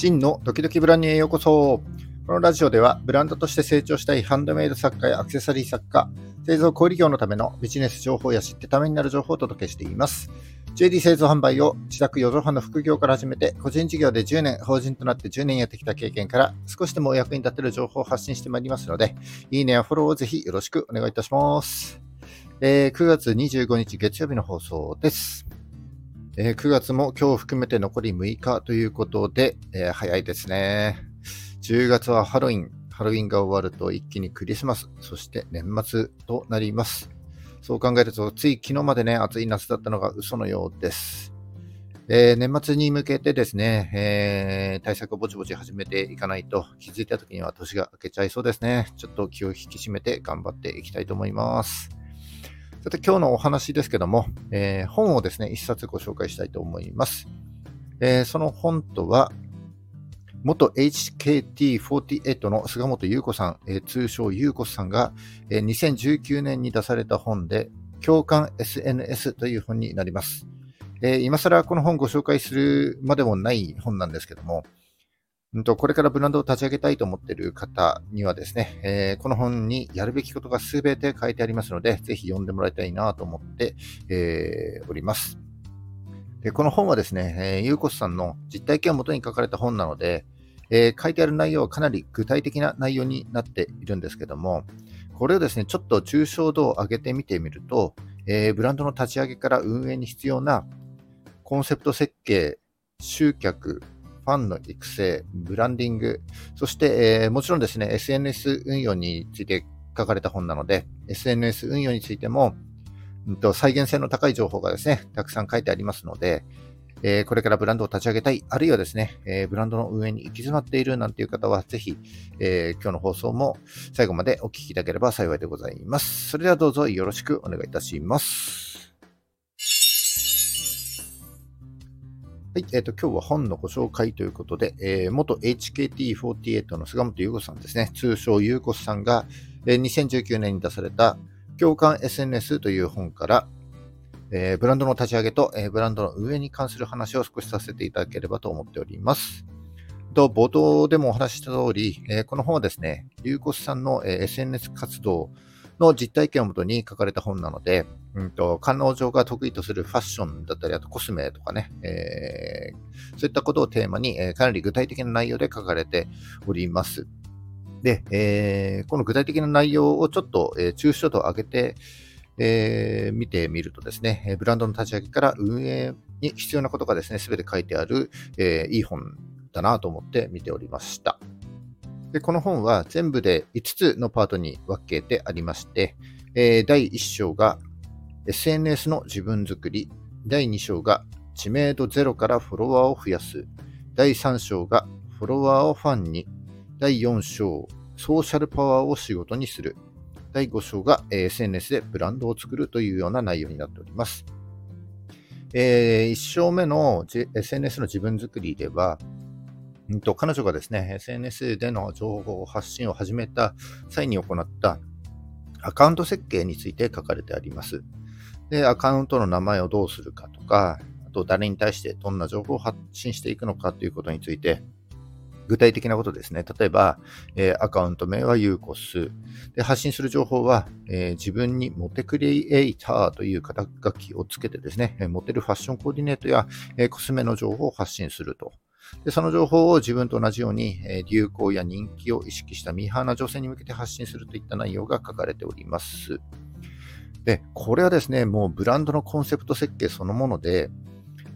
真のドキドキブランニュへようこそ。このラジオではブランドとして成長したいハンドメイド作家やアクセサリー作家、製造小売業のためのビジネス情報や知ってためになる情報をお届けしています。JD 製造販売を自宅4畳半の副業から始めて、個人事業で10年、法人となって10年やってきた経験から少しでもお役に立てる情報を発信してまいりますので、いいねやフォローをぜひよろしくお願いいたします。えー、9月25日月曜日の放送です。えー、9月も今日含めて残り6日ということで、えー、早いですね。10月はハロウィン。ハロウィンが終わると一気にクリスマス、そして年末となります。そう考えると、つい昨日までね、暑い夏だったのが嘘のようです。えー、年末に向けてですね、えー、対策をぼちぼち始めていかないと、気づいた時には年が明けちゃいそうですね。ちょっと気を引き締めて頑張っていきたいと思います。さて今日のお話ですけども、えー、本をですね、一冊ご紹介したいと思います。えー、その本とは、元 HKT48 の菅本優子さん、えー、通称優子さんが、えー、2019年に出された本で、共感 SNS という本になります。えー、今更この本ご紹介するまでもない本なんですけども、んとこれからブランドを立ち上げたいと思っている方にはですね、えー、この本にやるべきことがすべて書いてありますので、ぜひ読んでもらいたいなと思って、えー、おります。でこの本はですね、えー、ゆうこさんの実体験をもとに書かれた本なので、えー、書いてある内容はかなり具体的な内容になっているんですけども、これをですね、ちょっと抽象度を上げてみてみると、えー、ブランドの立ち上げから運営に必要なコンセプト設計、集客、ファンの育成、ブランディング、そして、えー、もちろんですね、SNS 運用について書かれた本なので、SNS 運用についても、うんと、再現性の高い情報がですね、たくさん書いてありますので、えー、これからブランドを立ち上げたい、あるいはですね、えー、ブランドの運営に行き詰まっているなんていう方は、ぜひ、えー、今日の放送も最後までお聞きいただければ幸いでございます。それではどうぞよろしくお願いいたします。はい、えっ、ー、と、今日は本のご紹介ということで、えー、元 HKT48 の菅本優子さんですね、通称優子さんが、えー、2019年に出された共感 SNS という本から、えー、ブランドの立ち上げと、えー、ブランドの運営に関する話を少しさせていただければと思っております。と冒頭でもお話しした通り、えー、この本はですね、優子さんの、えー、SNS 活動の実体験をもとに書かれた本なので、うんと、彼女が得意とするファッションだったり、あとコスメとかね、えー、そういったことをテーマに、えー、かなり具体的な内容で書かれております。で、えー、この具体的な内容をちょっと、えー、抽象度を上げて、えー、見てみるとですね、ブランドの立ち上げから運営に必要なことがですね、すべて書いてある、えー、いい本だなと思って見ておりました。で、この本は全部で5つのパートに分けてありまして、えー、第1章が SNS の自分作り、第2章が知名度ゼロからフォロワーを増やす、第3章がフォロワーをファンに、第4章、ソーシャルパワーを仕事にする、第5章が SNS でブランドを作るというような内容になっております。えー、1章目の SNS の自分作りでは、んと、彼女がですね、SNS での情報発信を始めた際に行ったアカウント設計について書かれてあります。で、アカウントの名前をどうするかとか、あと誰に対してどんな情報を発信していくのかということについて、具体的なことですね。例えば、えー、アカウント名はユーコス。で、発信する情報は、えー、自分にモテクリエイターという肩書きをつけてですね、モテるファッションコーディネートや、えー、コスメの情報を発信すると。でその情報を自分と同じように、え流行や人気を意識したミーハーな女性に向けて発信するといった内容が書かれております。で、これはですね、もうブランドのコンセプト設計そのもので、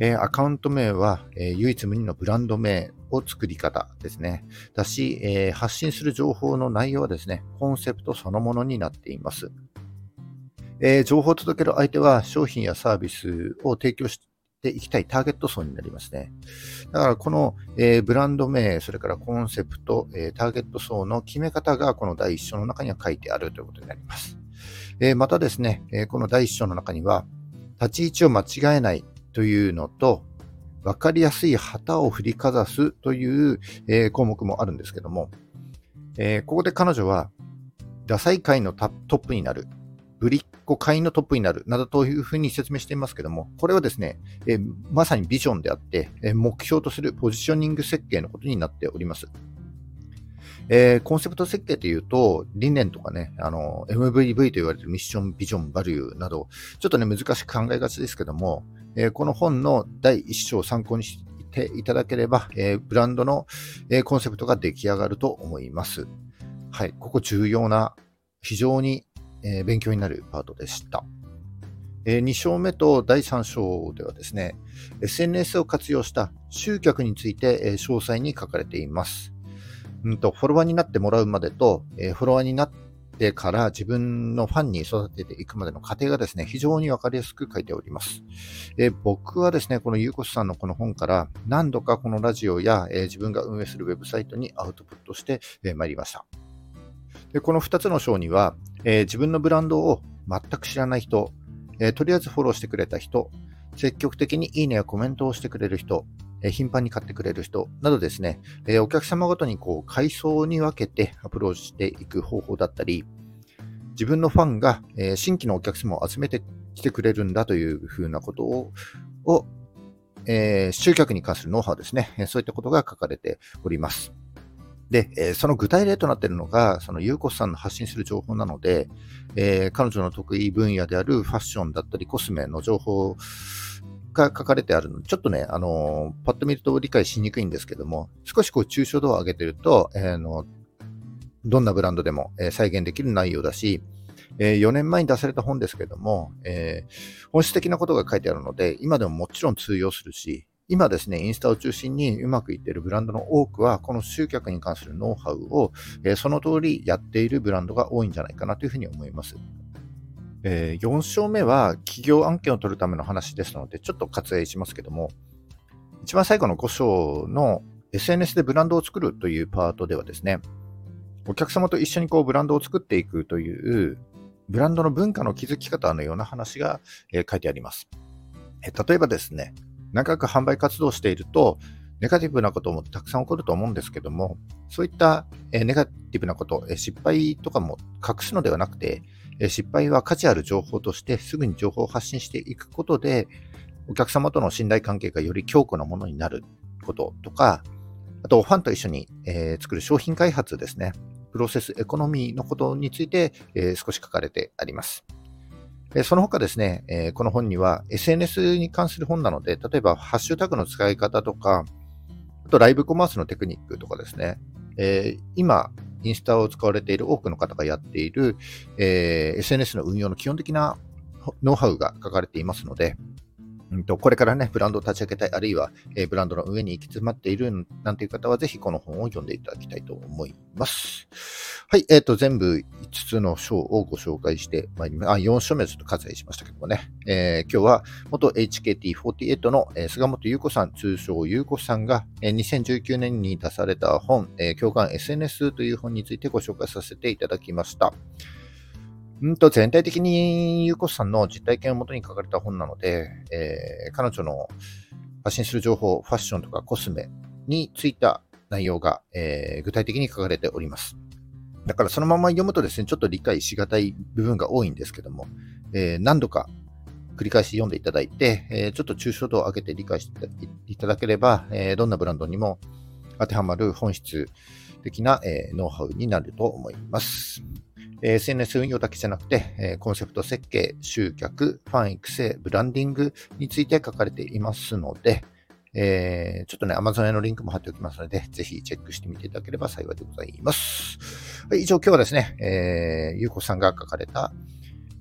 えー、アカウント名は、えー、唯一無二のブランド名を作り方ですね。だし、えー、発信する情報の内容はですね、コンセプトそのものになっています。え情報を届ける相手は商品やサービスを提供していきたいターゲット層になりますね。だからこの、え、ブランド名、それからコンセプト、え、ターゲット層の決め方がこの第一章の中には書いてあるということになります。え、またですね、えこの第一章の中には、立ち位置を間違えないというのと、わかりやすい旗を振りかざすという、え項目もあるんですけども、えここで彼女は、ダサい界のトップになるぶりっ子会のトップになるなどというふうに説明していますけども、これはですね、えまさにビジョンであって、え目標とするポジショニング設計のことになっております。えー、コンセプト設計というと、理念とかね、あの、MVV と言われるミッション、ビジョン、バリューなど、ちょっとね、難しく考えがちですけども、えー、この本の第1章を参考にしていただければ、えー、ブランドの、えコンセプトが出来上がると思います。はい、ここ重要な、非常に、え勉強になるパートでした。え2章目と第3章ではですね、SNS を活用した集客について、え詳細に書かれています。うんと、フォロワーになってもらうまでと、えー、フォロワーになってから自分のファンに育てていくまでの過程がですね、非常にわかりやすく書いております。えー、僕はですね、このゆうこさんのこの本から何度かこのラジオや、えー、自分が運営するウェブサイトにアウトプットして、えー、参りました。でこの2つの章には、え自分のブランドを全く知らない人、えとりあえずフォローしてくれた人、積極的にいいねやコメントをしてくれる人、え頻繁に買ってくれる人などですね、えお客様ごとにこう階層に分けてアプローチしていく方法だったり、自分のファンが、え新規のお客様を集めてきてくれるんだというふうなことを、をえー、集客に関するノウハウですね、そういったことが書かれております。で、え、その具体例となっているのが、そのゆうこさんの発信する情報なので、えー、彼女の得意分野であるファッションだったりコスメの情報が書かれてあるので、ちょっとね、あのー、パッと見ると理解しにくいんですけども、少しこう抽象度を上げてると、えー、のどんなブランドでも、え再現できる内容だし、え4年前に出された本ですけども、え本質的なことが書いてあるので、今でももちろん通用するし、今ですね、インスタを中心にうまくいっているブランドの多くは、この集客に関するノウハウを、えその通りやっているブランドが多いんじゃないかなというふうに思います。えー、4章目は企業案件を取るための話ですので、ちょっと割愛しますけども、一番最後の5章の SNS でブランドを作るというパートではですね、お客様と一緒にこうブランドを作っていくという、ブランドの文化の築き方のような話が、えー、書いてあります、えー。例えばですね、長く販売活動していると、ネガティブなこともたくさん起こると思うんですけども、そういった、えー、ネガティブなこと、え失敗とかも隠すのではなくて、失敗は価値ある情報としてすぐに情報を発信していくことで、お客様との信頼関係がより強固なものになることとか、あと、ファンと一緒に、えー、作る商品開発ですね。プロセスエコノミーのことについて、えー、少し書かれてあります。えその他ですね、え、この本には SNS に関する本なので、例えばハッシュタグの使い方とか、あとライブコマースのテクニックとかですね、え、今、インスタを使われている多くの方がやっている、えー、SNS の運用の基本的なノウハウが書かれていますので、んと、これからね、ブランドを立ち上げたい、あるいは、え、ブランドの上に行き詰まっているなんていう方は、ぜひこの本を読んでいただきたいと思います。はい、えっ、ー、と、全部5つの章をご紹介してまいります。あ、4章目ちょっと割愛しましたけどもね。えー、今日は、元 HKT48 の、えー、菅本優子さん、通称優子さんが、えー、2019年に出された本、え、共感 SNS という本についてご紹介させていただきました。うんと全体的にゆうこさんの実体験をもとに書かれた本なので、えー、彼女の発信する情報、ファッションとかコスメについた内容が、えー、具体的に書かれております。だからそのまま読むとですね、ちょっと理解しがたい部分が多いんですけども、えー、何度か繰り返し読んでいただいて、えー、ちょっと抽象度を上げて理解していただければ、えー、どんなブランドにも当てはまる本質的な、えノウハウになると思います。SNS 運用だけじゃなくて、コンセプト設計、集客、ファン育成、ブランディングについて書かれていますので、えー、ちょっとね、Amazon へのリンクも貼っておきますので、ぜひチェックしてみていただければ幸いでございます。はい、以上、今日はですね、えー、ゆうこさんが書かれた、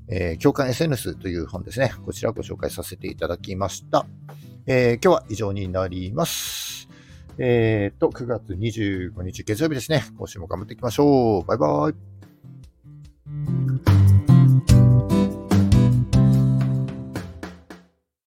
えー、共感 SNS という本ですね。こちらをご紹介させていただきました。えー、今日は以上になります。えー、と、9月25日月曜日ですね。今週も頑張っていきましょう。バイバイ。